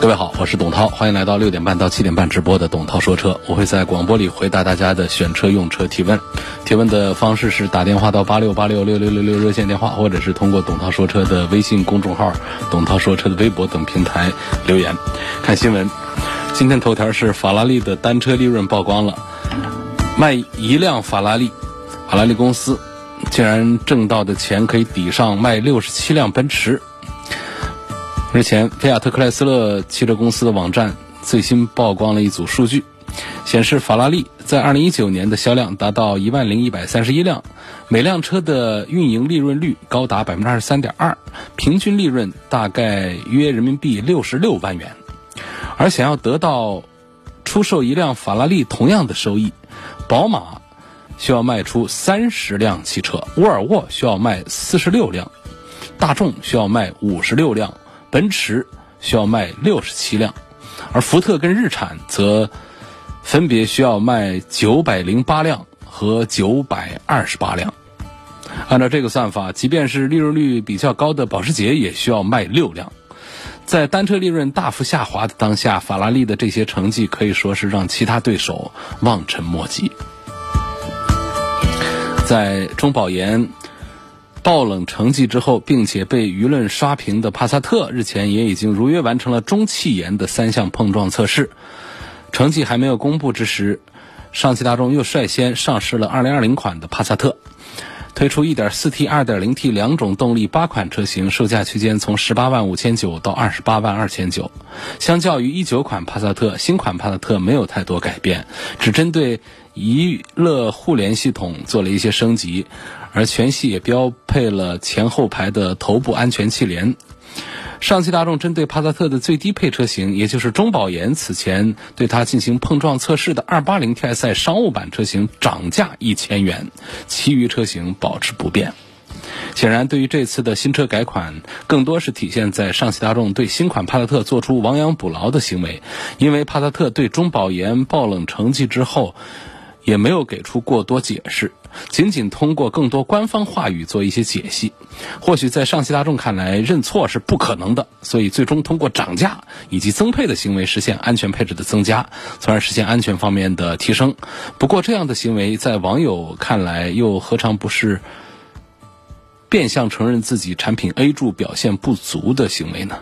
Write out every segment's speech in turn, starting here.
各位好，我是董涛，欢迎来到六点半到七点半直播的董涛说车。我会在广播里回答大家的选车用车提问。提问的方式是打电话到八六八六六六六六热线电话，或者是通过董涛说车的微信公众号、董涛说车的微博等平台留言。看新闻，今天头条是法拉利的单车利润曝光了，卖一辆法拉利，法拉利公司竟然挣到的钱可以抵上卖六十七辆奔驰。日前，菲亚特克莱斯勒汽车公司的网站最新曝光了一组数据，显示法拉利在2019年的销量达到1万零131辆，每辆车的运营利润率高达23.2%，平均利润大概约人民币66万元。而想要得到出售一辆法拉利同样的收益，宝马需要卖出30辆汽车，沃尔沃需要卖46辆，大众需要卖56辆。奔驰需要卖六十七辆，而福特跟日产则分别需要卖九百零八辆和九百二十八辆。按照这个算法，即便是利润率比较高的保时捷也需要卖六辆。在单车利润大幅下滑的当下，法拉利的这些成绩可以说是让其他对手望尘莫及。在中保研。爆冷成绩之后，并且被舆论刷屏的帕萨特，日前也已经如约完成了中汽研的三项碰撞测试。成绩还没有公布之时，上汽大众又率先上市了2020款的帕萨特，推出 1.4T、2.0T 两种动力八款车型，售价区间从18万五千九到28万二千九。相较于19款帕萨特，新款帕萨特没有太多改变，只针对娱乐互联系统做了一些升级。而全系也标配了前后排的头部安全气帘。上汽大众针对帕萨特的最低配车型，也就是中保研此前对它进行碰撞测试的 280TSI 商务版车型涨价一千元，其余车型保持不变。显然，对于这次的新车改款，更多是体现在上汽大众对新款帕萨特做出亡羊补牢的行为，因为帕萨特对中保研爆冷成绩之后。也没有给出过多解释，仅仅通过更多官方话语做一些解析。或许在上汽大众看来，认错是不可能的，所以最终通过涨价以及增配的行为实现安全配置的增加，从而实现安全方面的提升。不过，这样的行为在网友看来，又何尝不是变相承认自己产品 A 柱表现不足的行为呢？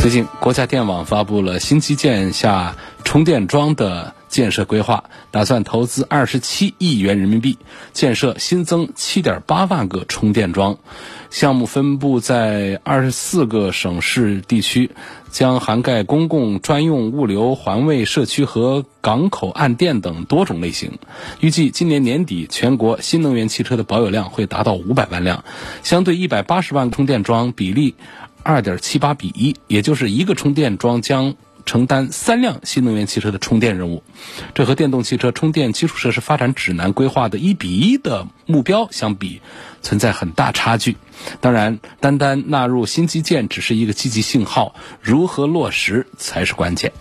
最近，国家电网发布了新基建下充电桩的。建设规划打算投资二十七亿元人民币，建设新增七点八万个充电桩，项目分布在二十四个省市地区，将涵盖公共专用物流、环卫、社区和港口岸电等多种类型。预计今年年底，全国新能源汽车的保有量会达到五百万辆，相对一百八十万充电桩比例二点七八比一，也就是一个充电桩将。承担三辆新能源汽车的充电任务，这和电动汽车充电基础设施发展指南规划的一比一的目标相比，存在很大差距。当然，单单纳入新基建只是一个积极信号，如何落实才是关键。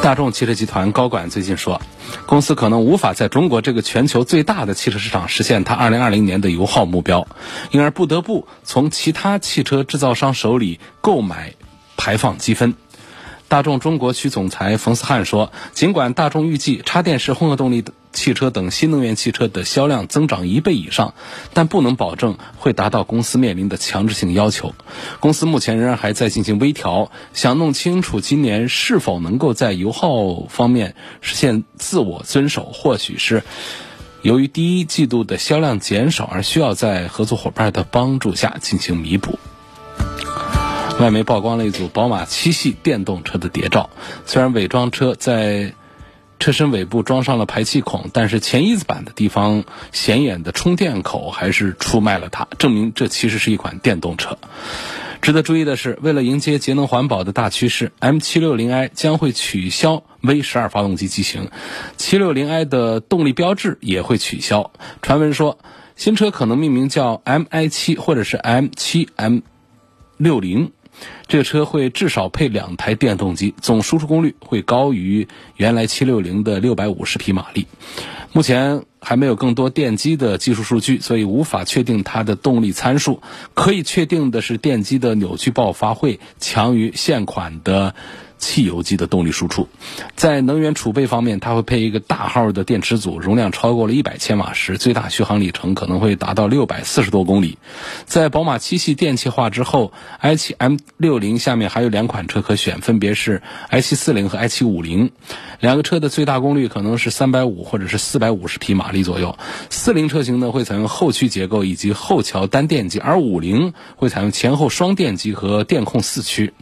大众汽车集团高管最近说，公司可能无法在中国这个全球最大的汽车市场实现它2020年的油耗目标，因而不得不从其他汽车制造商手里购买。排放积分，大众中国区总裁冯思翰说：“尽管大众预计插电式混合动力汽车等新能源汽车的销量增长一倍以上，但不能保证会达到公司面临的强制性要求。公司目前仍然还在进行微调，想弄清楚今年是否能够在油耗方面实现自我遵守。或许是由于第一季度的销量减少，而需要在合作伙伴的帮助下进行弥补。”外媒曝光了一组宝马七系电动车的谍照，虽然伪装车在车身尾部装上了排气孔，但是前翼子板的地方显眼的充电口还是出卖了它，证明这其实是一款电动车。值得注意的是，为了迎接节能环保的大趋势，M760i 将会取消 V12 发动机机型，760i 的动力标志也会取消。传闻说，新车可能命名叫 MI7 或者是 M7M60。这个车会至少配两台电动机，总输出功率会高于原来七六零的六百五十匹马力。目前还没有更多电机的技术数据，所以无法确定它的动力参数。可以确定的是，电机的扭矩爆发会强于现款的。汽油机的动力输出，在能源储备方面，它会配一个大号的电池组，容量超过了一百千瓦时，最大续航里程可能会达到六百四十多公里。在宝马七系电气化之后，i7 M60 下面还有两款车可选，分别是 i740 和 i750。两个车的最大功率可能是三百五或者是四百五十匹马力左右。四零车型呢会采用后驱结构以及后桥单电机，而五零会采用前后双电机和电控四驱。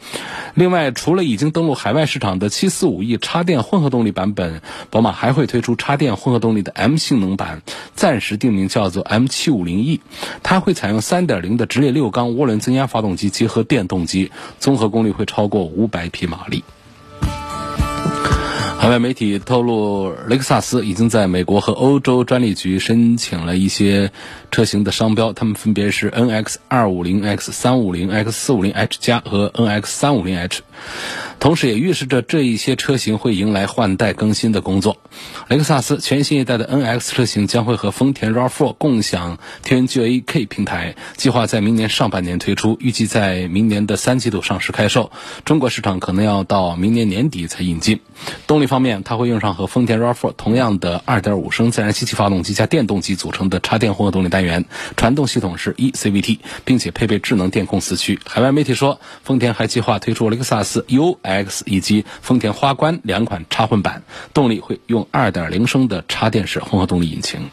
另外，除了已经登陆海外市场的七四五 E 插电混合动力版本，宝马还会推出插电混合动力的 M 性能版，暂时定名叫做 M 七五零 E。它会采用三点零的直列六缸涡轮增压发动机结合电动机，综合功率会超过五百匹马力。海外媒体透露，雷克萨斯已经在美国和欧洲专利局申请了一些车型的商标，它们分别是 NX 二五零 X、三五零 X、四五零 H 加和 NX 三五零 H。同时也预示着这一些车型会迎来换代更新的工作。雷克萨斯全新一代的 NX 车型将会和丰田 RAV4 共享 TNGA-K 平台，计划在明年上半年推出，预计在明年的三季度上市开售。中国市场可能要到明年年底才引进。动力方面，它会用上和丰田 RAV4 同样的2.5升自然吸气发动机加电动机组成的插电混合动力单元，传动系统是 eCVT，并且配备智能电控四驱。海外媒体说，丰田还计划推出雷克萨斯四 U。X 以及丰田花冠两款插混版，动力会用2.0升的插电式混合动力引擎。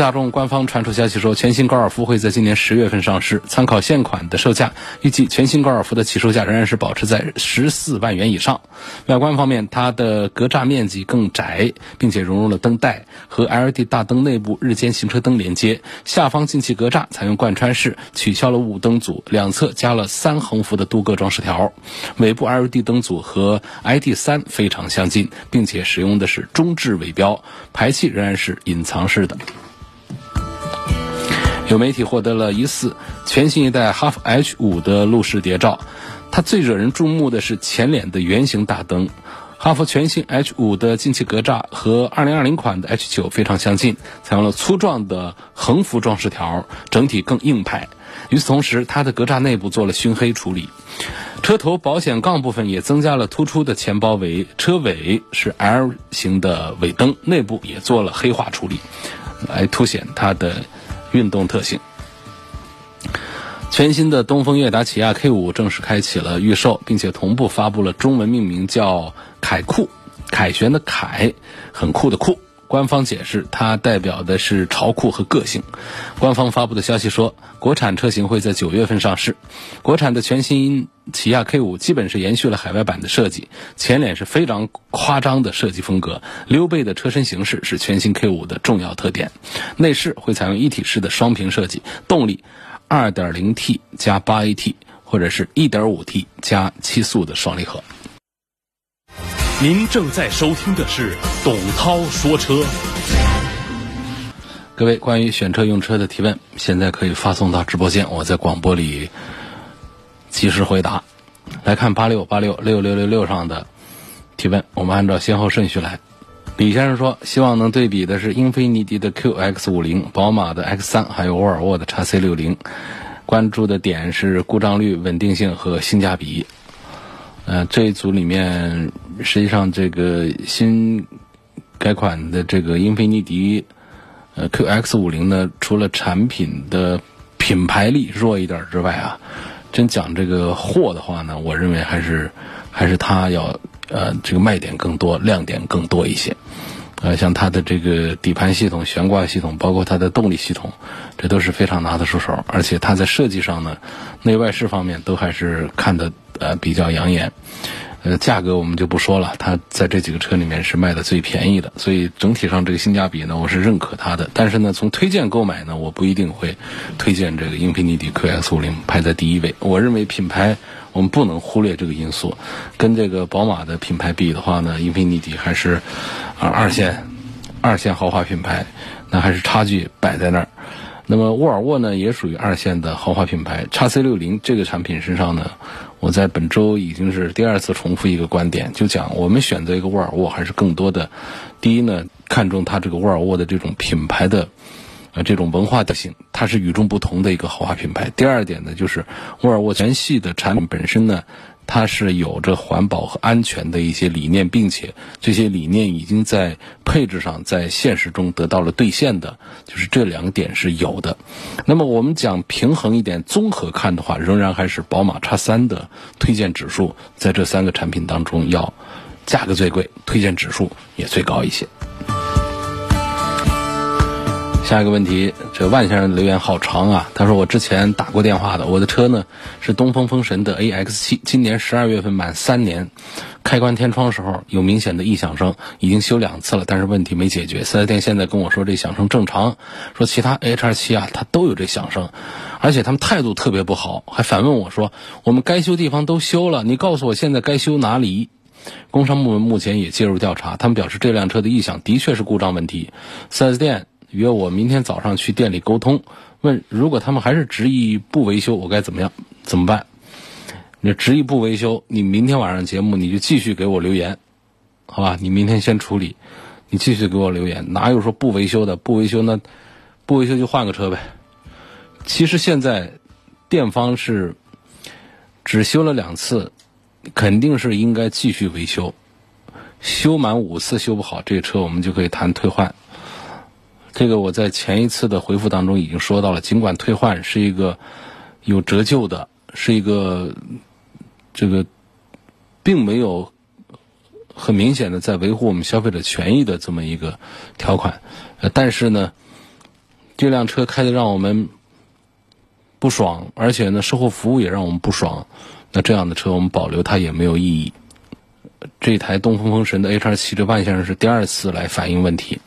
大众官方传出消息说，全新高尔夫会在今年十月份上市。参考现款的售价，预计全新高尔夫的起售价仍然是保持在十四万元以上。外观方面，它的格栅面积更窄，并且融入了灯带和 LED 大灯内部日间行车灯连接。下方进气格栅采用贯穿式，取消了雾灯组，两侧加了三横幅的镀铬装饰条。尾部 LED 灯组和 ID.3 非常相近，并且使用的是中置尾标，排气仍然是隐藏式的。有媒体获得了疑似全新一代哈弗 H 五的路试谍照，它最惹人注目的是前脸的圆形大灯。哈弗全新 H 五的进气格栅和2020款的 H 九非常相近，采用了粗壮的横幅装饰条，整体更硬派。与此同时，它的格栅内部做了熏黑处理，车头保险杠部分也增加了突出的前包围，车尾是 L 型的尾灯，内部也做了黑化处理，来凸显它的。运动特性，全新的东风悦达起亚 K 五正式开启了预售，并且同步发布了中文命名叫“凯酷”，凯旋的凯，很酷的酷。官方解释，它代表的是潮酷和个性。官方发布的消息说，国产车型会在九月份上市。国产的全新起亚 K 五基本是延续了海外版的设计，前脸是非常夸张的设计风格，溜背的车身形式是全新 K 五的重要特点。内饰会采用一体式的双屏设计，动力 2.0T 加 8AT 或者是一点五 T 加七速的双离合。您正在收听的是董涛说车。各位关于选车用车的提问，现在可以发送到直播间，我在广播里及时回答。来看八六八六六六六六上的提问，我们按照先后顺序来。李先生说，希望能对比的是英菲尼迪的 QX 五零、宝马的 X 三，还有沃尔沃的 x C 六零。关注的点是故障率、稳定性和性价比。呃，这一组里面，实际上这个新改款的这个英菲尼迪呃 QX 五零呢，除了产品的品牌力弱一点之外啊，真讲这个货的话呢，我认为还是还是它要呃这个卖点更多，亮点更多一些。呃，像它的这个底盘系统、悬挂系统，包括它的动力系统，这都是非常拿得出手。而且它在设计上呢，内外饰方面都还是看的呃比较养眼。呃，价格我们就不说了，它在这几个车里面是卖的最便宜的，所以整体上这个性价比呢，我是认可它的。但是呢，从推荐购买呢，我不一定会推荐这个英菲尼迪 QX50 排在第一位。我认为品牌我们不能忽略这个因素，跟这个宝马的品牌比的话呢，英菲尼迪还是啊二线二线豪华品牌，那还是差距摆在那儿。那么沃尔沃呢，也属于二线的豪华品牌。x C 六零这个产品身上呢，我在本周已经是第二次重复一个观点，就讲我们选择一个沃尔沃，还是更多的，第一呢，看重它这个沃尔沃的这种品牌的，呃，这种文化特性，它是与众不同的一个豪华品牌。第二点呢，就是沃尔沃全系的产品本身呢。它是有着环保和安全的一些理念，并且这些理念已经在配置上在现实中得到了兑现的，就是这两点是有的。那么我们讲平衡一点，综合看的话，仍然还是宝马叉三的推荐指数在这三个产品当中要价格最贵，推荐指数也最高一些。下一个问题，这万先生留言好长啊。他说：“我之前打过电话的，我的车呢是东风风神的 AX 七，今年十二月份满三年，开关天窗时候有明显的异响声，已经修两次了，但是问题没解决。四 S 店现在跟我说这响声正常，说其他 H 二七啊它都有这响声，而且他们态度特别不好，还反问我说我们该修地方都修了，你告诉我现在该修哪里？工商部门目前也介入调查，他们表示这辆车的异响的确是故障问题，四 S 店。”约我明天早上去店里沟通，问如果他们还是执意不维修，我该怎么样？怎么办？你执意不维修，你明天晚上节目你就继续给我留言，好吧？你明天先处理，你继续给我留言。哪有说不维修的？不维修那不维修就换个车呗。其实现在店方是只修了两次，肯定是应该继续维修。修满五次修不好，这车我们就可以谈退换。这个我在前一次的回复当中已经说到了，尽管退换是一个有折旧的，是一个这个并没有很明显的在维护我们消费者权益的这么一个条款，呃，但是呢，这辆车开的让我们不爽，而且呢，售后服务也让我们不爽，那这样的车我们保留它也没有意义。这台东风风神的 H 二七，这万先生是第二次来反映问题。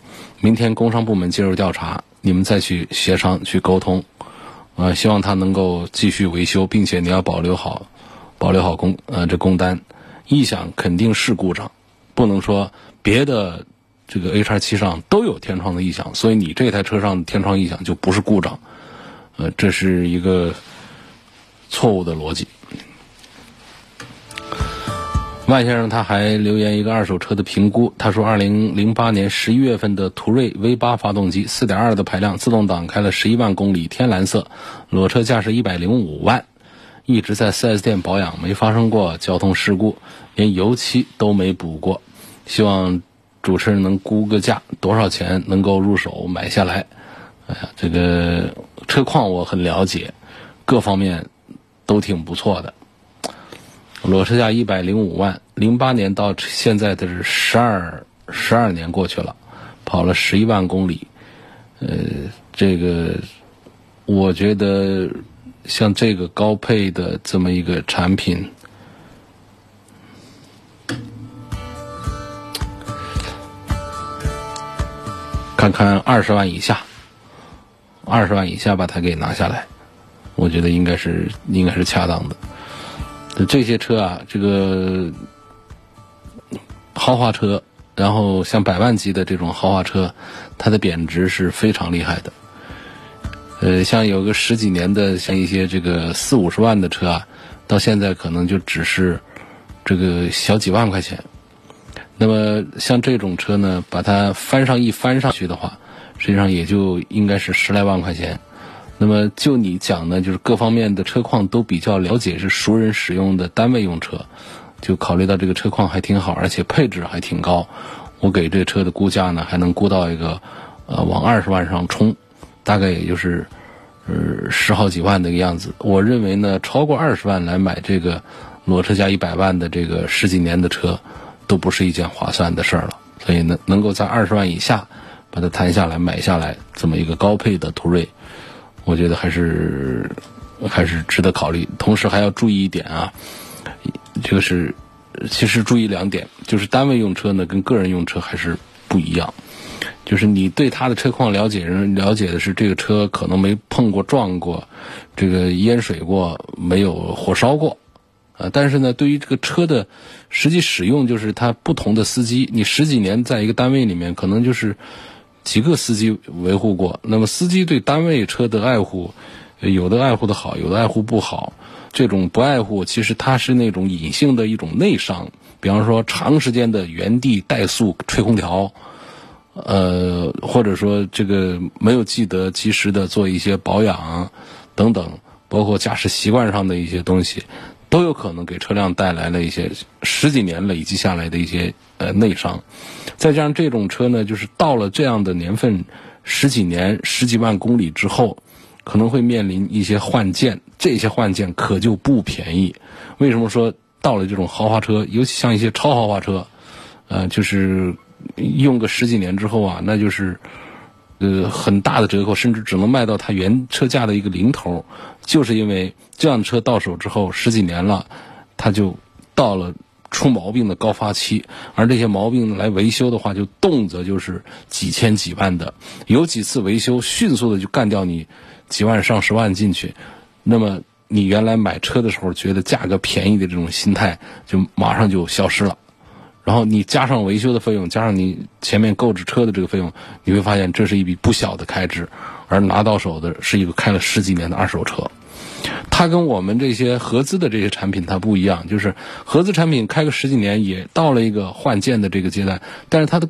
明天工商部门介入调查，你们再去协商去沟通，呃，希望他能够继续维修，并且你要保留好，保留好工呃这工单，异响肯定是故障，不能说别的这个 H R 七上都有天窗的异响，所以你这台车上天窗异响就不是故障，呃，这是一个错误的逻辑。万先生他还留言一个二手车的评估，他说，二零零八年十一月份的途锐 V 八发动机，四点二的排量，自动挡开了十一万公里，天蓝色，裸车价是一百零五万，一直在四 S 店保养，没发生过交通事故，连油漆都没补过，希望主持人能估个价，多少钱能够入手买下来？哎呀，这个车况我很了解，各方面都挺不错的。裸车价一百零五万，零八年到现在的是十二十二年过去了，跑了十一万公里，呃，这个我觉得像这个高配的这么一个产品，看看二十万以下，二十万以下把它给拿下来，我觉得应该是应该是恰当的。这些车啊，这个豪华车，然后像百万级的这种豪华车，它的贬值是非常厉害的。呃，像有个十几年的，像一些这个四五十万的车啊，到现在可能就只是这个小几万块钱。那么像这种车呢，把它翻上一翻上去的话，实际上也就应该是十来万块钱。那么就你讲呢，就是各方面的车况都比较了解，是熟人使用的单位用车，就考虑到这个车况还挺好，而且配置还挺高，我给这车的估价呢，还能估到一个，呃，往二十万上冲，大概也就是，呃，十好几万的一个样子。我认为呢，超过二十万来买这个裸车价一百万的这个十几年的车，都不是一件划算的事儿了。所以呢，能够在二十万以下把它谈下来买下来，这么一个高配的途锐。我觉得还是还是值得考虑，同时还要注意一点啊，就是其实注意两点，就是单位用车呢跟个人用车还是不一样。就是你对他的车况了解，人了解的是这个车可能没碰过撞过，这个淹水过，没有火烧过，啊，但是呢，对于这个车的实际使用，就是他不同的司机，你十几年在一个单位里面，可能就是几个司机维护过，那么司机对单位车的爱护，有的爱护的好，有的爱护不好，这种不爱护，其实它是那种隐性的一种内伤，比方说长时间的原地怠速吹空调。呃，或者说这个没有记得及时的做一些保养等等，包括驾驶习惯上的一些东西，都有可能给车辆带来了一些十几年累积下来的一些呃内伤。再加上这种车呢，就是到了这样的年份，十几年、十几万公里之后，可能会面临一些换件，这些换件可就不便宜。为什么说到了这种豪华车，尤其像一些超豪华车，呃，就是。用个十几年之后啊，那就是，呃，很大的折扣，甚至只能卖到它原车价的一个零头，就是因为这样的车到手之后十几年了，它就到了出毛病的高发期，而这些毛病来维修的话，就动辄就是几千几万的，有几次维修迅速的就干掉你几万上十万进去，那么你原来买车的时候觉得价格便宜的这种心态，就马上就消失了。然后你加上维修的费用，加上你前面购置车的这个费用，你会发现这是一笔不小的开支。而拿到手的是一个开了十几年的二手车，它跟我们这些合资的这些产品它不一样，就是合资产品开个十几年也到了一个换件的这个阶段，但是它的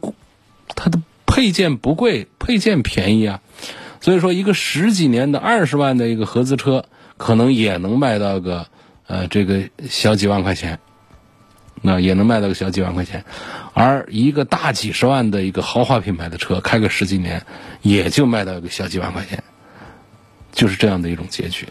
它的配件不贵，配件便宜啊。所以说，一个十几年的二十万的一个合资车，可能也能卖到个呃这个小几万块钱。那也能卖到个小几万块钱，而一个大几十万的一个豪华品牌的车，开个十几年，也就卖到个小几万块钱，就是这样的一种结局。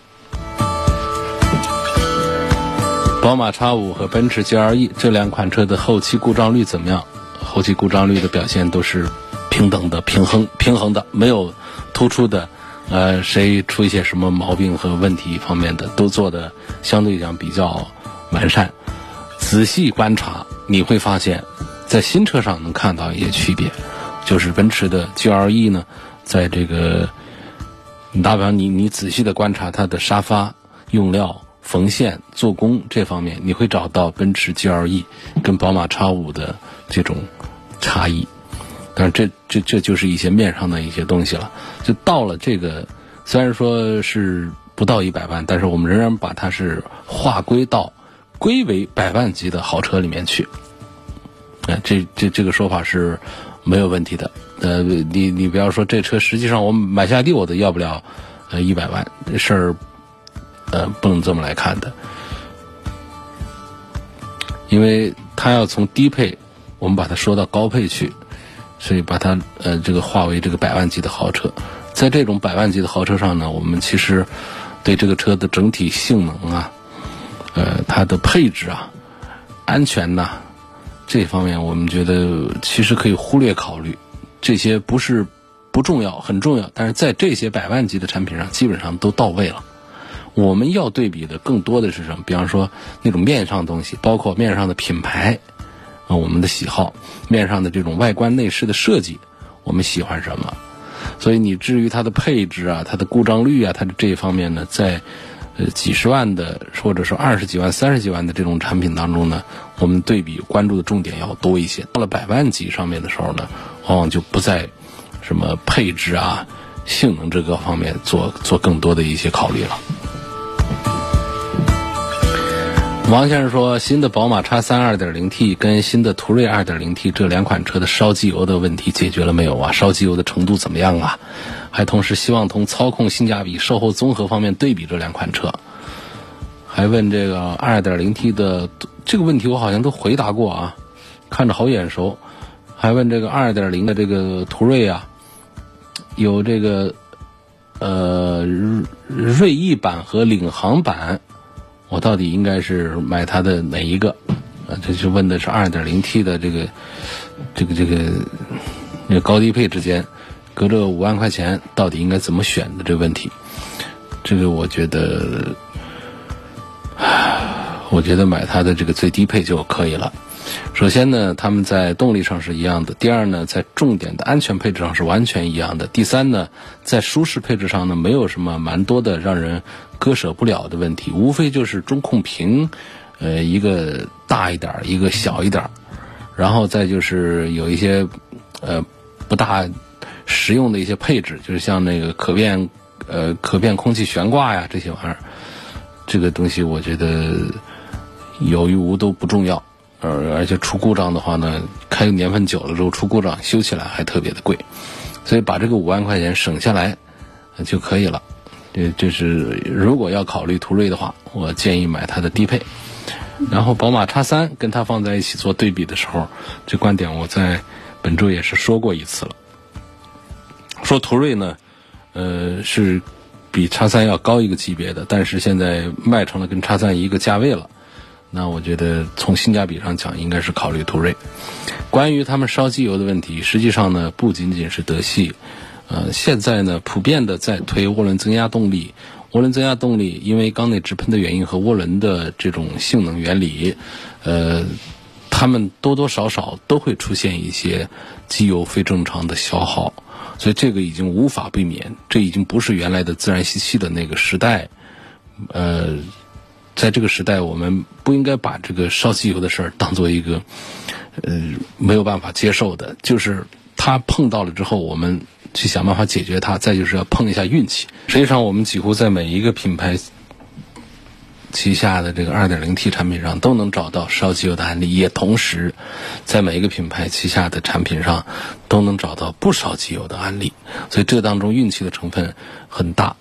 宝马 X 五和奔驰 GLE 这两款车的后期故障率怎么样？后期故障率的表现都是平等的、平衡、平衡的，没有突出的，呃，谁出一些什么毛病和问题方面的，都做的相对讲比较完善。仔细观察，你会发现，在新车上能看到一些区别，就是奔驰的 GLE 呢，在这个，你打比方，你你仔细的观察它的沙发用料、缝线、做工这方面，你会找到奔驰 GLE 跟宝马 X 五的这种差异。但是这这这就是一些面上的一些东西了。就到了这个，虽然说是不到一百万，但是我们仍然把它是划归到。归为百万级的豪车里面去，哎，这这这个说法是没有问题的。呃，你你不要说这车，实际上我买下地我都要不了呃一百万，这事儿呃不能这么来看的，因为它要从低配我们把它说到高配去，所以把它呃这个划为这个百万级的豪车。在这种百万级的豪车上呢，我们其实对这个车的整体性能啊。呃，它的配置啊，安全呐，这方面我们觉得其实可以忽略考虑，这些不是不重要，很重要。但是在这些百万级的产品上，基本上都到位了。我们要对比的更多的是什么？比方说那种面上的东西，包括面上的品牌啊，我们的喜好，面上的这种外观内饰的设计，我们喜欢什么？所以你至于它的配置啊，它的故障率啊，它的这一方面呢，在。呃，几十万的，或者说二十几万、三十几万的这种产品当中呢，我们对比关注的重点要多一些。到了百万级上面的时候呢，往往就不在什么配置啊、性能这个方面做做更多的一些考虑了。王先生说，新的宝马 X3 2.0T 跟新的途锐 2.0T 这两款车的烧机油的问题解决了没有啊？烧机油的程度怎么样啊？还同时希望从操控、性价比、售后综合方面对比这两款车。还问这个 2.0T 的这个问题，我好像都回答过啊，看着好眼熟。还问这个2.0的这个途锐啊，有这个呃锐意版和领航版。我到底应该是买它的哪一个？啊，这就问的是二点零 T 的这个这个这个那高低配之间隔着五万块钱，到底应该怎么选的这个问题？这个我觉得，我我觉得买它的这个最低配就可以了。首先呢，他们在动力上是一样的；第二呢，在重点的安全配置上是完全一样的；第三呢，在舒适配置上呢，没有什么蛮多的让人割舍不了的问题，无非就是中控屏，呃，一个大一点，一个小一点，然后再就是有一些呃不大实用的一些配置，就是像那个可变呃可变空气悬挂呀这些玩意儿，这个东西我觉得有与无都不重要。呃，而且出故障的话呢，开个年份久了之后出故障，修起来还特别的贵，所以把这个五万块钱省下来就可以了。这这是如果要考虑途锐的话，我建议买它的低配。然后宝马叉三跟它放在一起做对比的时候，这观点我在本周也是说过一次了。说途锐呢，呃，是比叉三要高一个级别的，但是现在卖成了跟叉三一个价位了。那我觉得从性价比上讲，应该是考虑途锐。关于他们烧机油的问题，实际上呢，不仅仅是德系，呃，现在呢，普遍的在推涡轮增压动力。涡轮增压动力因为缸内直喷的原因和涡轮的这种性能原理，呃，他们多多少少都会出现一些机油非正常的消耗，所以这个已经无法避免。这已经不是原来的自然吸气的那个时代，呃。在这个时代，我们不应该把这个烧机油的事儿当做一个，呃，没有办法接受的。就是它碰到了之后，我们去想办法解决它。再就是要碰一下运气。实际上，我们几乎在每一个品牌旗下的这个 2.0T 产品上都能找到烧机油的案例，也同时在每一个品牌旗下的产品上都能找到不烧机油的案例。所以这当中运气的成分很大。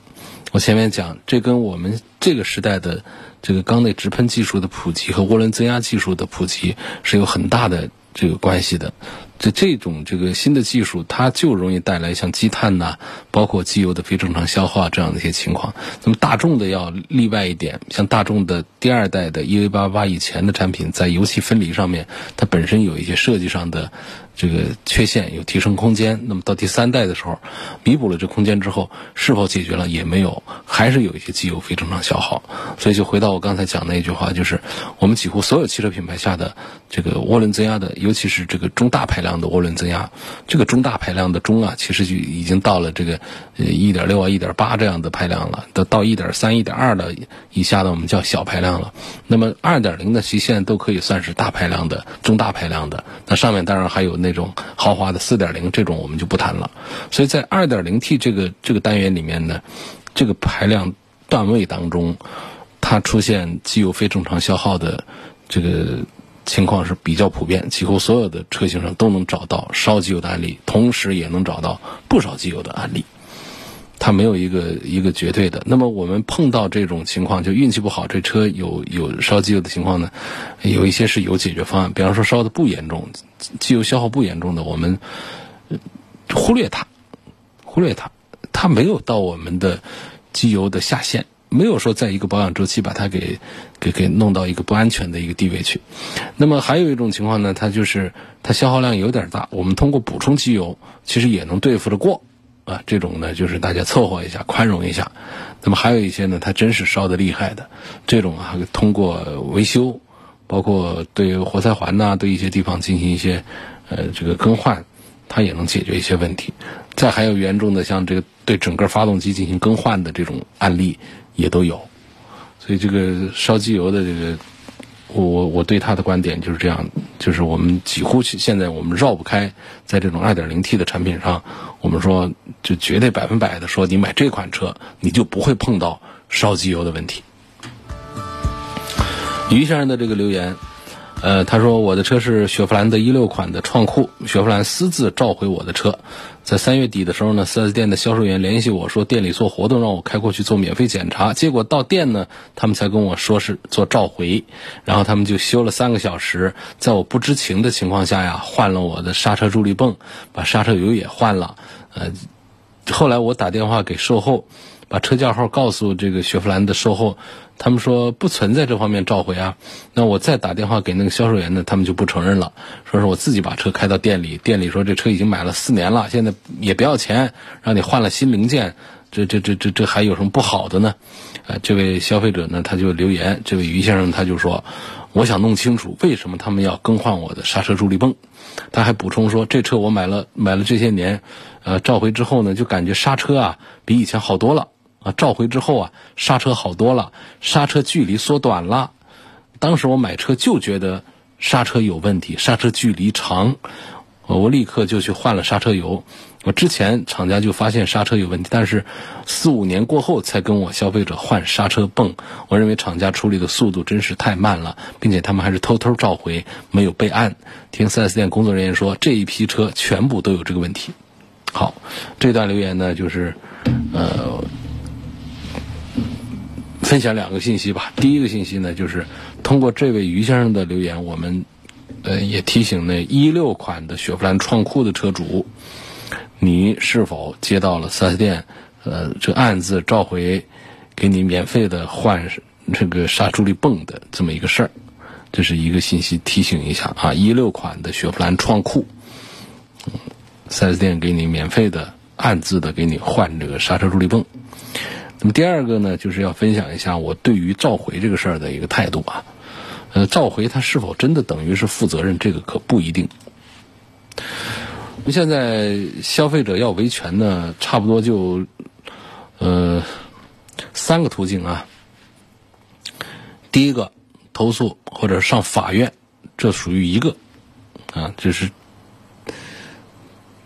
我前面讲，这跟我们这个时代的。这个缸内直喷技术的普及和涡轮增压技术的普及是有很大的这个关系的。这这种这个新的技术，它就容易带来像积碳呐，包括机油的非正常消耗这样的一些情况。那么大众的要例外一点，像大众的第二代的 EV88 以前的产品，在油气分离上面，它本身有一些设计上的。这个缺陷有提升空间，那么到第三代的时候，弥补了这空间之后，是否解决了也没有，还是有一些机油非正常消耗。所以就回到我刚才讲那一句话，就是我们几乎所有汽车品牌下的这个涡轮增压的，尤其是这个中大排量的涡轮增压，这个中大排量的中啊，其实就已经到了这个呃一点六啊、一点八这样的排量了，到到一点三、一点二的以下的我们叫小排量了。那么二点零的极限都可以算是大排量的、中大排量的，那上面当然还有那。那种豪华的四点零，这种我们就不谈了。所以在二点零 T 这个这个单元里面呢，这个排量段位当中，它出现机油非正常消耗的这个情况是比较普遍，几乎所有的车型上都能找到烧机油的案例，同时也能找到不少机油的案例。它没有一个一个绝对的。那么我们碰到这种情况，就运气不好，这车有有烧机油的情况呢，有一些是有解决方案。比方说烧的不严重，机油消耗不严重的，我们忽略它，忽略它，它没有到我们的机油的下限，没有说在一个保养周期把它给给给弄到一个不安全的一个地位去。那么还有一种情况呢，它就是它消耗量有点大，我们通过补充机油，其实也能对付得过。啊，这种呢就是大家凑合一下，宽容一下。那么还有一些呢，它真是烧的厉害的，这种啊，通过维修，包括对活塞环呐，对一些地方进行一些呃这个更换，它也能解决一些问题。再还有严重的，像这个对整个发动机进行更换的这种案例也都有。所以这个烧机油的这个。我我我对他的观点就是这样，就是我们几乎现在我们绕不开，在这种二点零 T 的产品上，我们说就绝对百分百的说，你买这款车你就不会碰到烧机油的问题。于先生的这个留言。呃，他说我的车是雪佛兰的一六款的创酷，雪佛兰私自召回我的车，在三月底的时候呢，4S 店的销售员联系我说店里做活动让我开过去做免费检查，结果到店呢，他们才跟我说是做召回，然后他们就修了三个小时，在我不知情的情况下呀，换了我的刹车助力泵，把刹车油也换了，呃，后来我打电话给售后。把车架号告诉这个雪佛兰的售后，他们说不存在这方面召回啊。那我再打电话给那个销售员呢，他们就不承认了，说是我自己把车开到店里，店里说这车已经买了四年了，现在也不要钱，让你换了新零件，这这这这这还有什么不好的呢？啊，这位消费者呢，他就留言，这位于先生他就说，我想弄清楚为什么他们要更换我的刹车助力泵。他还补充说，这车我买了买了这些年，呃，召回之后呢，就感觉刹车啊比以前好多了召回之后啊刹车好多了，刹车距离缩短了。当时我买车就觉得刹车有问题，刹车距离长，我立刻就去换了刹车油。我之前厂家就发现刹车有问题，但是四五年过后才跟我消费者换刹车泵。我认为厂家处理的速度真是太慢了，并且他们还是偷偷召回，没有备案。听 4S 店工作人员说，这一批车全部都有这个问题。好，这段留言呢，就是呃，分享两个信息吧。第一个信息呢，就是通过这位于先生的留言，我们呃也提醒那一六款的雪佛兰创酷的车主。你是否接到了四 S 店，呃，这暗自召回，给你免费的换这个刹助力泵的这么一个事儿？这是一个信息提醒一下啊！一六款的雪佛兰创酷，四 S 店给你免费的暗自的给你换这个刹车助力泵。那么第二个呢，就是要分享一下我对于召回这个事儿的一个态度啊。呃，召回它是否真的等于是负责任？这个可不一定。现在消费者要维权呢，差不多就呃三个途径啊。第一个投诉或者上法院，这属于一个啊，就是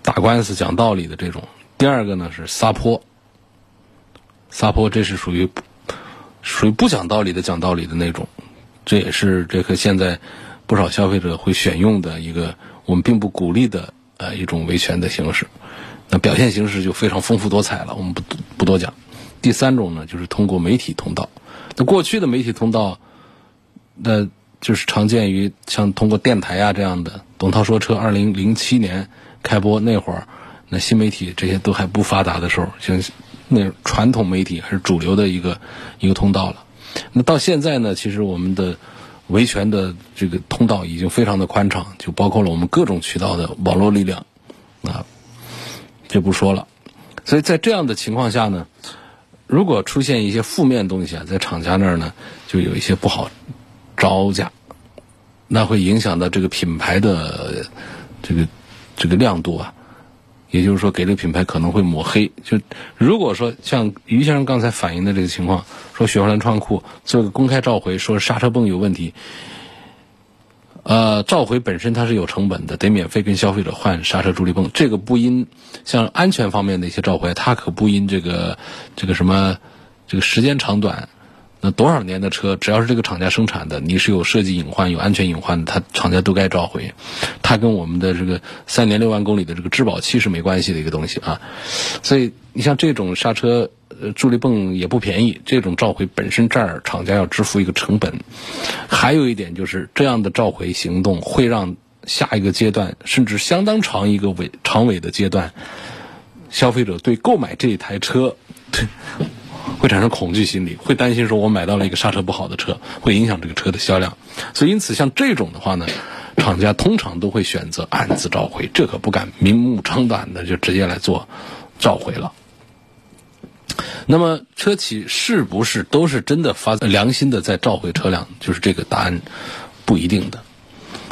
打官司讲道理的这种。第二个呢是撒泼，撒泼这是属于属于不讲道理的讲道理的那种，这也是这个现在不少消费者会选用的一个我们并不鼓励的。呃，一种维权的形式，那表现形式就非常丰富多彩了，我们不不多讲。第三种呢，就是通过媒体通道。那过去的媒体通道，那就是常见于像通过电台啊这样的。董涛说车二零零七年开播那会儿，那新媒体这些都还不发达的时候，像那传统媒体还是主流的一个一个通道了。那到现在呢，其实我们的。维权的这个通道已经非常的宽敞，就包括了我们各种渠道的网络力量，啊，就不说了。所以在这样的情况下呢，如果出现一些负面东西啊，在厂家那儿呢，就有一些不好招架，那会影响到这个品牌的这个这个亮度啊。也就是说，给这个品牌可能会抹黑。就如果说像于先生刚才反映的这个情况，说雪佛兰创酷做个公开召回，说刹车泵有问题，呃，召回本身它是有成本的，得免费跟消费者换刹车助力泵。这个不因像安全方面的一些召回，它可不因这个这个什么这个时间长短。那多少年的车，只要是这个厂家生产的，你是有设计隐患、有安全隐患的，它厂家都该召回。它跟我们的这个三年六万公里的这个质保期是没关系的一个东西啊。所以你像这种刹车呃助力泵也不便宜，这种召回本身这儿厂家要支付一个成本。还有一点就是这样的召回行动会让下一个阶段，甚至相当长一个尾长尾的阶段，消费者对购买这一台车。会产生恐惧心理，会担心说，我买到了一个刹车不好的车，会影响这个车的销量。所以，因此像这种的话呢，厂家通常都会选择暗自召回，这可不敢明目张胆的就直接来做召回了。那么，车企是不是都是真的发良心的在召回车辆？就是这个答案不一定的。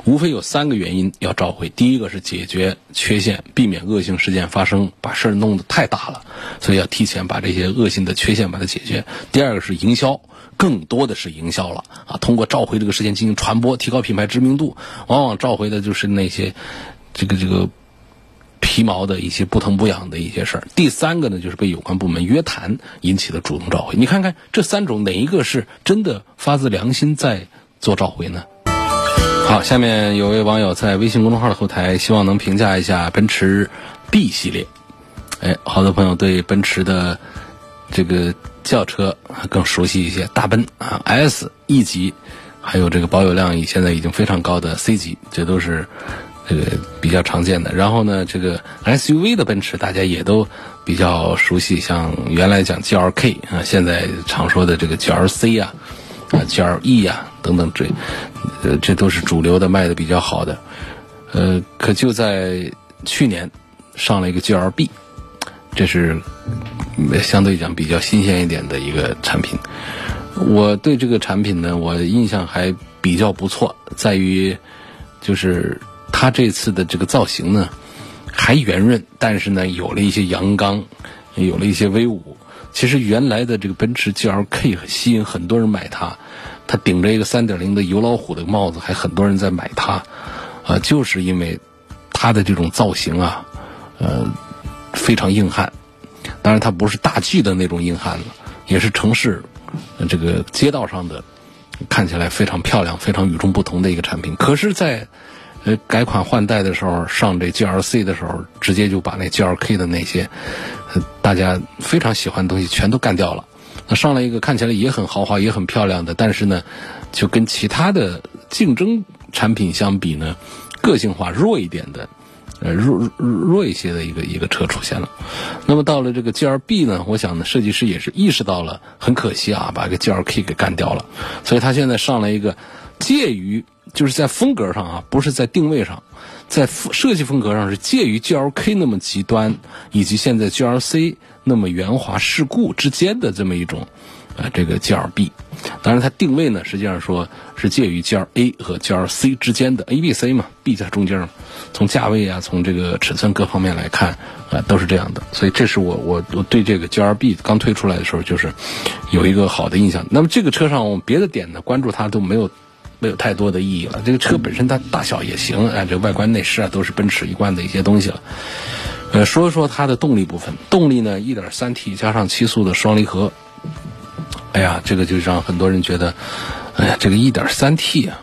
无非有三个原因要召回：第一个是解决缺陷，避免恶性事件发生，把事儿弄得太大了，所以要提前把这些恶性的缺陷把它解决；第二个是营销，更多的是营销了啊，通过召回这个事件进行传播，提高品牌知名度。往往召回的就是那些这个这个皮毛的一些不疼不痒的一些事儿。第三个呢，就是被有关部门约谈引起的主动召回。你看看这三种哪一个是真的发自良心在做召回呢？好，下面有位网友在微信公众号的后台，希望能评价一下奔驰 B 系列。哎，好多朋友对奔驰的这个轿车更熟悉一些，大奔啊 S、E 级，还有这个保有量已现在已经非常高的 C 级，这都是这个比较常见的。然后呢，这个 SUV 的奔驰大家也都比较熟悉，像原来讲 GLK 啊，现在常说的这个 GLC 啊。啊，GLE 呀，等等，这，呃，这都是主流的，卖的比较好的。呃，可就在去年，上了一个 GLB，这是相对讲比较新鲜一点的一个产品。我对这个产品呢，我印象还比较不错，在于就是它这次的这个造型呢还圆润，但是呢有了一些阳刚，有了一些威武。其实原来的这个奔驰 GLK 吸引很多人买它，它顶着一个3.0的油老虎的帽子，还很多人在买它，啊，就是因为它的这种造型啊，呃，非常硬汉。当然，它不是大 G 的那种硬汉了，也是城市这个街道上的看起来非常漂亮、非常与众不同的一个产品。可是，在呃改款换代的时候，上这 GLC 的时候，直接就把那 GLK 的那些大家非常喜欢的东西全都干掉了。那上来一个看起来也很豪华、也很漂亮的，但是呢，就跟其他的竞争产品相比呢，个性化弱一点的。呃，弱弱一些的一个一个车出现了，那么到了这个 G L B 呢，我想呢，设计师也是意识到了，很可惜啊，把这个 G L K 给干掉了，所以他现在上来一个介于，就是在风格上啊，不是在定位上，在设计风格上是介于 G L K 那么极端，以及现在 G L C 那么圆滑世故之间的这么一种。啊，这个 G L B，当然它定位呢，实际上说是介于 G L A 和 G L C 之间的 A B C 嘛，B 在中间。从价位啊，从这个尺寸各方面来看，啊，都是这样的。所以这是我我我对这个 G L B 刚推出来的时候，就是有一个好的印象。那么这个车上别的点呢，关注它都没有没有太多的意义了。这个车本身它大小也行，啊，这外观内饰啊都是奔驰一贯的一些东西了。呃，说一说它的动力部分，动力呢，一点三 T 加上七速的双离合。哎呀，这个就让很多人觉得，哎呀，这个一点三 T 啊，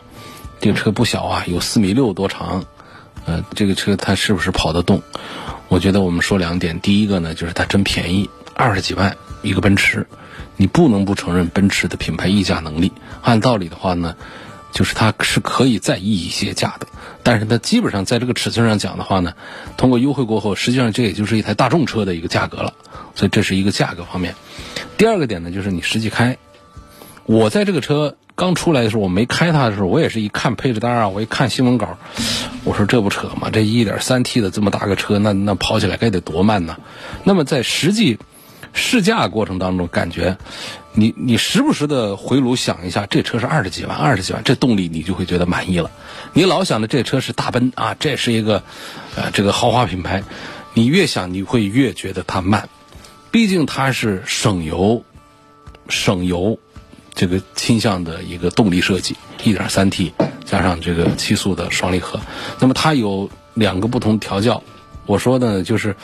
这个车不小啊，有四米六多长，呃，这个车它是不是跑得动？我觉得我们说两点，第一个呢，就是它真便宜，二十几万一个奔驰，你不能不承认奔驰的品牌溢价能力。按道理的话呢，就是它是可以再议一些价的，但是它基本上在这个尺寸上讲的话呢，通过优惠过后，实际上这也就是一台大众车的一个价格了。所以这是一个价格方面，第二个点呢，就是你实际开。我在这个车刚出来的时候，我没开它的时候，我也是一看配置单啊，我一看新闻稿，我说这不扯吗？这一点三 T 的这么大个车，那那跑起来该得多慢呢？那么在实际试驾过程当中，感觉你你时不时的回炉想一下，这车是二十几万，二十几万，这动力你就会觉得满意了。你老想着这车是大奔啊，这是一个呃这个豪华品牌，你越想你会越觉得它慢。毕竟它是省油、省油这个倾向的一个动力设计，1.3T 加上这个七速的双离合，那么它有两个不同调教。我说的就是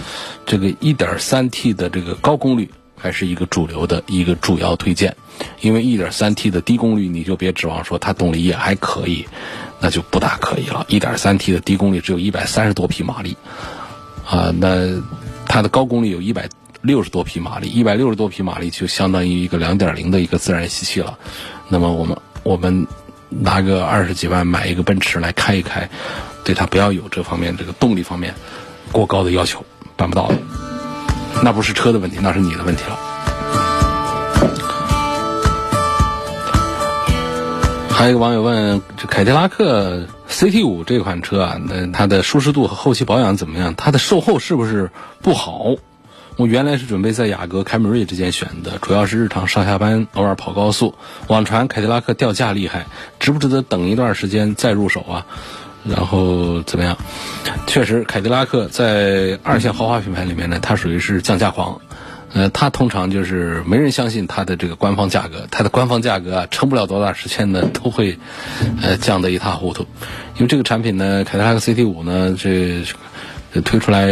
这个 1.3T 的这个高功率还是一个主流的一个主要推荐，因为 1.3T 的低功率你就别指望说它动力也还可以，那就不大可以了。1.3T 的低功率只有一百三十多匹马力啊，那它的高功率有一百。六十多匹马力，一百六十多匹马力就相当于一个两点零的一个自然吸气了。那么我们我们拿个二十几万买一个奔驰来开一开，对它不要有这方面这个动力方面过高的要求，办不到的。那不是车的问题，那是你的问题了。还有一个网友问：这凯迪拉克 CT 五这款车啊，那它的舒适度和后期保养怎么样？它的售后是不是不好？我原来是准备在雅阁、凯美瑞之间选的，主要是日常上下班，偶尔跑高速。网传凯迪拉克掉价厉害，值不值得等一段时间再入手啊？然后怎么样？确实，凯迪拉克在二线豪华品牌里面呢，它属于是降价狂。呃，它通常就是没人相信它的这个官方价格，它的官方价格啊，撑不了多大时间呢，都会呃降得一塌糊涂。因为这个产品呢，凯迪拉克 CT 五呢，这推出来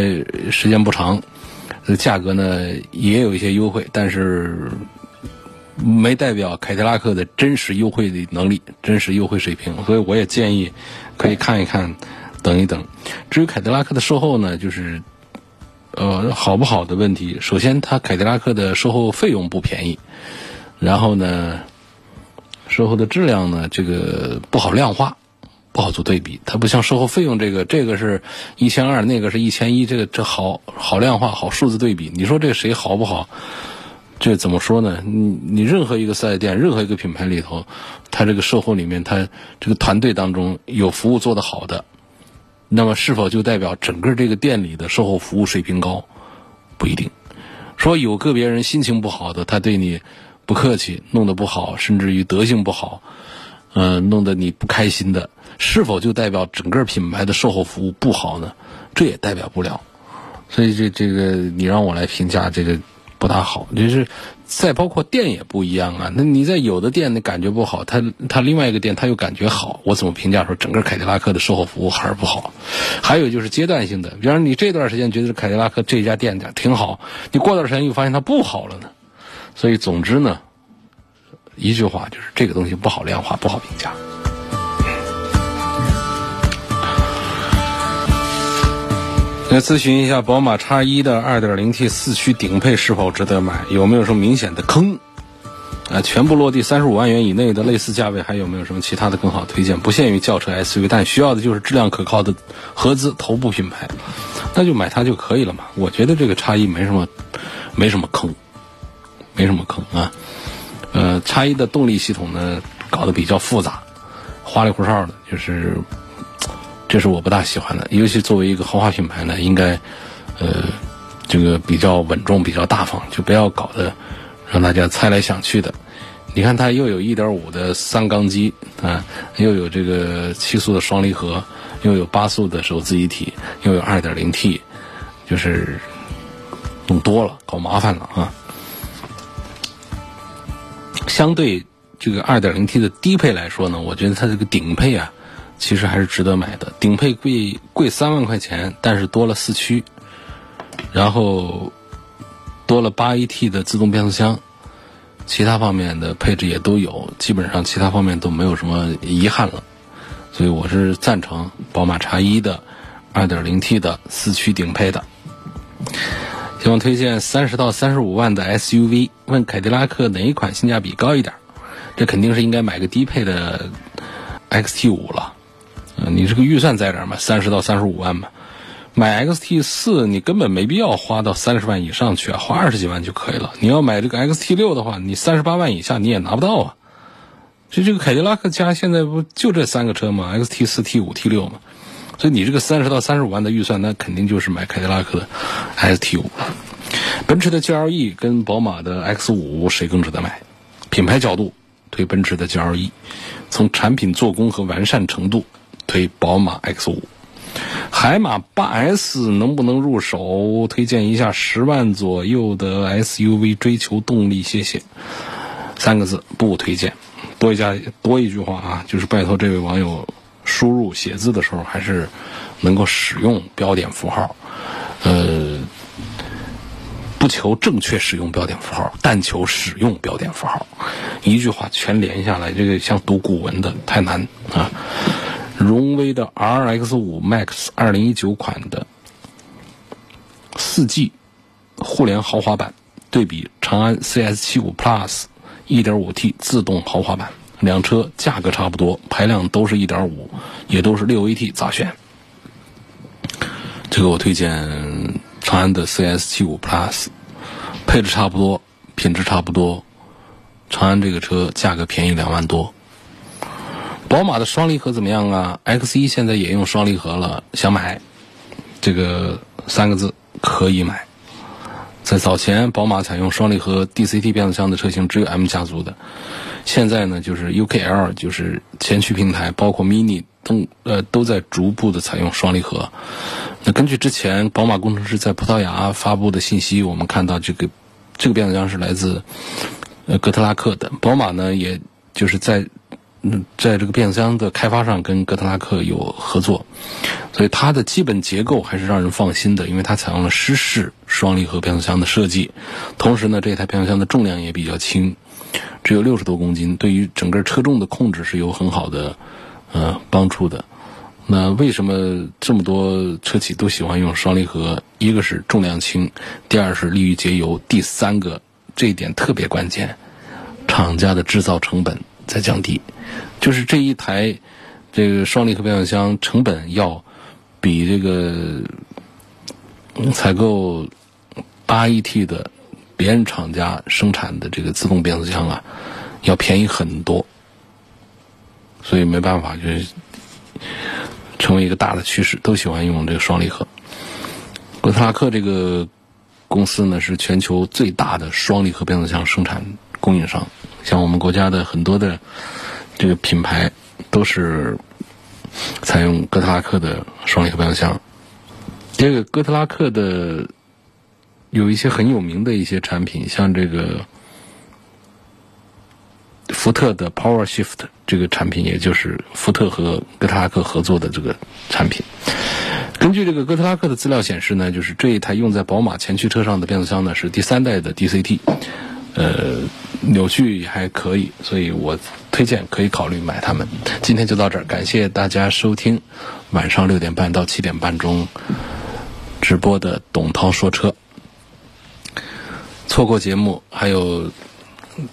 时间不长。这价格呢也有一些优惠，但是没代表凯迪拉克的真实优惠的能力、真实优惠水平，所以我也建议可以看一看，等一等。至于凯迪拉克的售后呢，就是呃好不好的问题。首先，它凯迪拉克的售后费用不便宜，然后呢，售后的质量呢这个不好量化。不好做对比，它不像售后费用这个，这个是一千二，那个是一千一，这个这好好量化，好数字对比。你说这个谁好不好？这怎么说呢？你你任何一个四 S 店，任何一个品牌里头，它这个售后里面，它这个团队当中有服务做得好的，那么是否就代表整个这个店里的售后服务水平高？不一定。说有个别人心情不好的，他对你不客气，弄得不好，甚至于德行不好，嗯，弄得你不开心的，是否就代表整个品牌的售后服务不好呢？这也代表不了。所以这这个你让我来评价这个不大好，就是再包括店也不一样啊。那你在有的店你感觉不好，他他另外一个店他又感觉好，我怎么评价说整个凯迪拉克的售后服务还是不好？还有就是阶段性的，比方你这段时间觉得凯迪拉克这家店挺好，你过段时间又发现它不好了呢。所以总之呢，一句话就是这个东西不好量化，不好评价。来咨询一下宝马叉一的 2.0T 四驱顶配是否值得买？有没有什么明显的坑？啊，全部落地三十五万元以内的类似价位，还有没有什么其他的更好推荐？不限于轿车 SUV，但需要的就是质量可靠的合资头部品牌，那就买它就可以了嘛。我觉得这个叉一没什么，没什么坑，没什么坑啊。呃，叉一的动力系统呢，搞得比较复杂，花里胡哨的，就是。这是我不大喜欢的，尤其作为一个豪华品牌呢，应该，呃，这个比较稳重、比较大方，就不要搞得让大家猜来想去的。你看，它又有一点五的三缸机啊，又有这个七速的双离合，又有八速的手自一体，又有二点零 T，就是弄多了，搞麻烦了啊。相对这个二点零 T 的低配来说呢，我觉得它这个顶配啊。其实还是值得买的，顶配贵贵三万块钱，但是多了四驱，然后多了八 AT 的自动变速箱，其他方面的配置也都有，基本上其他方面都没有什么遗憾了，所以我是赞成宝马叉一的二点零 T 的四驱顶配的。希望推荐三十到三十五万的 SUV，问凯迪拉克哪一款性价比高一点？这肯定是应该买个低配的 XT 五了。你这个预算在这儿嘛，三十到三十五万嘛，买 XT 四你根本没必要花到三十万以上去啊，花二十几万就可以了。你要买这个 XT 六的话，你三十八万以下你也拿不到啊。就这个凯迪拉克家现在不就这三个车吗？XT 四、T 五、T 六嘛。所以你这个三十到三十五万的预算，那肯定就是买凯迪拉克的 XT 五了。奔驰的 GLE 跟宝马的 X 五谁更值得买？品牌角度推奔驰的 GLE，从产品做工和完善程度。推宝马 X 五，海马八 S 能不能入手？推荐一下十万左右的 SUV，追求动力，谢谢。三个字，不推荐。多一家多一句话啊，就是拜托这位网友输入写字的时候，还是能够使用标点符号。呃，不求正确使用标点符号，但求使用标点符号。一句话全连下来，这个像读古文的太难啊。荣威的 RX 五 Max 二零一九款的四 G 互联豪华版，对比长安 CS 七五 Plus 一点五 T 自动豪华版，两车价格差不多，排量都是一点五，也都是六 AT，咋选？这个我推荐长安的 CS 七五 Plus，配置差不多，品质差不多，长安这个车价格便宜两万多。宝马的双离合怎么样啊？X 一现在也用双离合了，想买，这个三个字可以买。在早前，宝马采用双离合 DCT 变速箱的车型只有 M 家族的，现在呢，就是 UKL 就是前驱平台，包括 Mini 都呃都在逐步的采用双离合。那根据之前宝马工程师在葡萄牙发布的信息，我们看到这个这个变速箱是来自呃哥特拉克的，宝马呢，也就是在。嗯，在这个变速箱的开发上跟哥特拉克有合作，所以它的基本结构还是让人放心的，因为它采用了湿式双离合变速箱的设计。同时呢，这台变速箱的重量也比较轻，只有六十多公斤，对于整个车重的控制是有很好的呃帮助的。那为什么这么多车企都喜欢用双离合？一个是重量轻，第二是利于节油，第三个这一点特别关键，厂家的制造成本在降低。就是这一台这个双离合变速箱成本要比这个采购八 AT 的别人厂家生产的这个自动变速箱啊要便宜很多，所以没办法，就是成为一个大的趋势，都喜欢用这个双离合。哥特拉克这个公司呢是全球最大的双离合变速箱生产供应商，像我们国家的很多的这个品牌都是采用哥特拉克的双离合变速箱。这个哥特拉克的有一些很有名的一些产品，像这个福特的 Power Shift 这个产品，也就是福特和哥特拉克合作的这个产品。根据这个哥特拉克的资料显示呢，就是这一台用在宝马前驱车上的变速箱呢是第三代的 DCT，呃，扭矩还可以，所以我推荐可以考虑买它们。今天就到这儿，感谢大家收听晚上六点半到七点半钟直播的董涛说车。错过节目还有。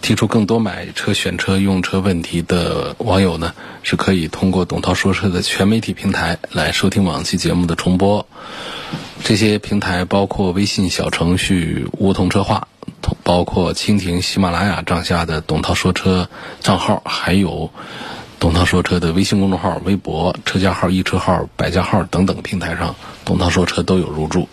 提出更多买车、选车、用车问题的网友呢，是可以通过董涛说车的全媒体平台来收听往期节目的重播。这些平台包括微信小程序“梧桐车话”，包括蜻蜓、喜马拉雅账下的董涛说车账号，还有董涛说车的微信公众号、微博、车架号、易车号、百家号等等平台上，董涛说车都有入驻。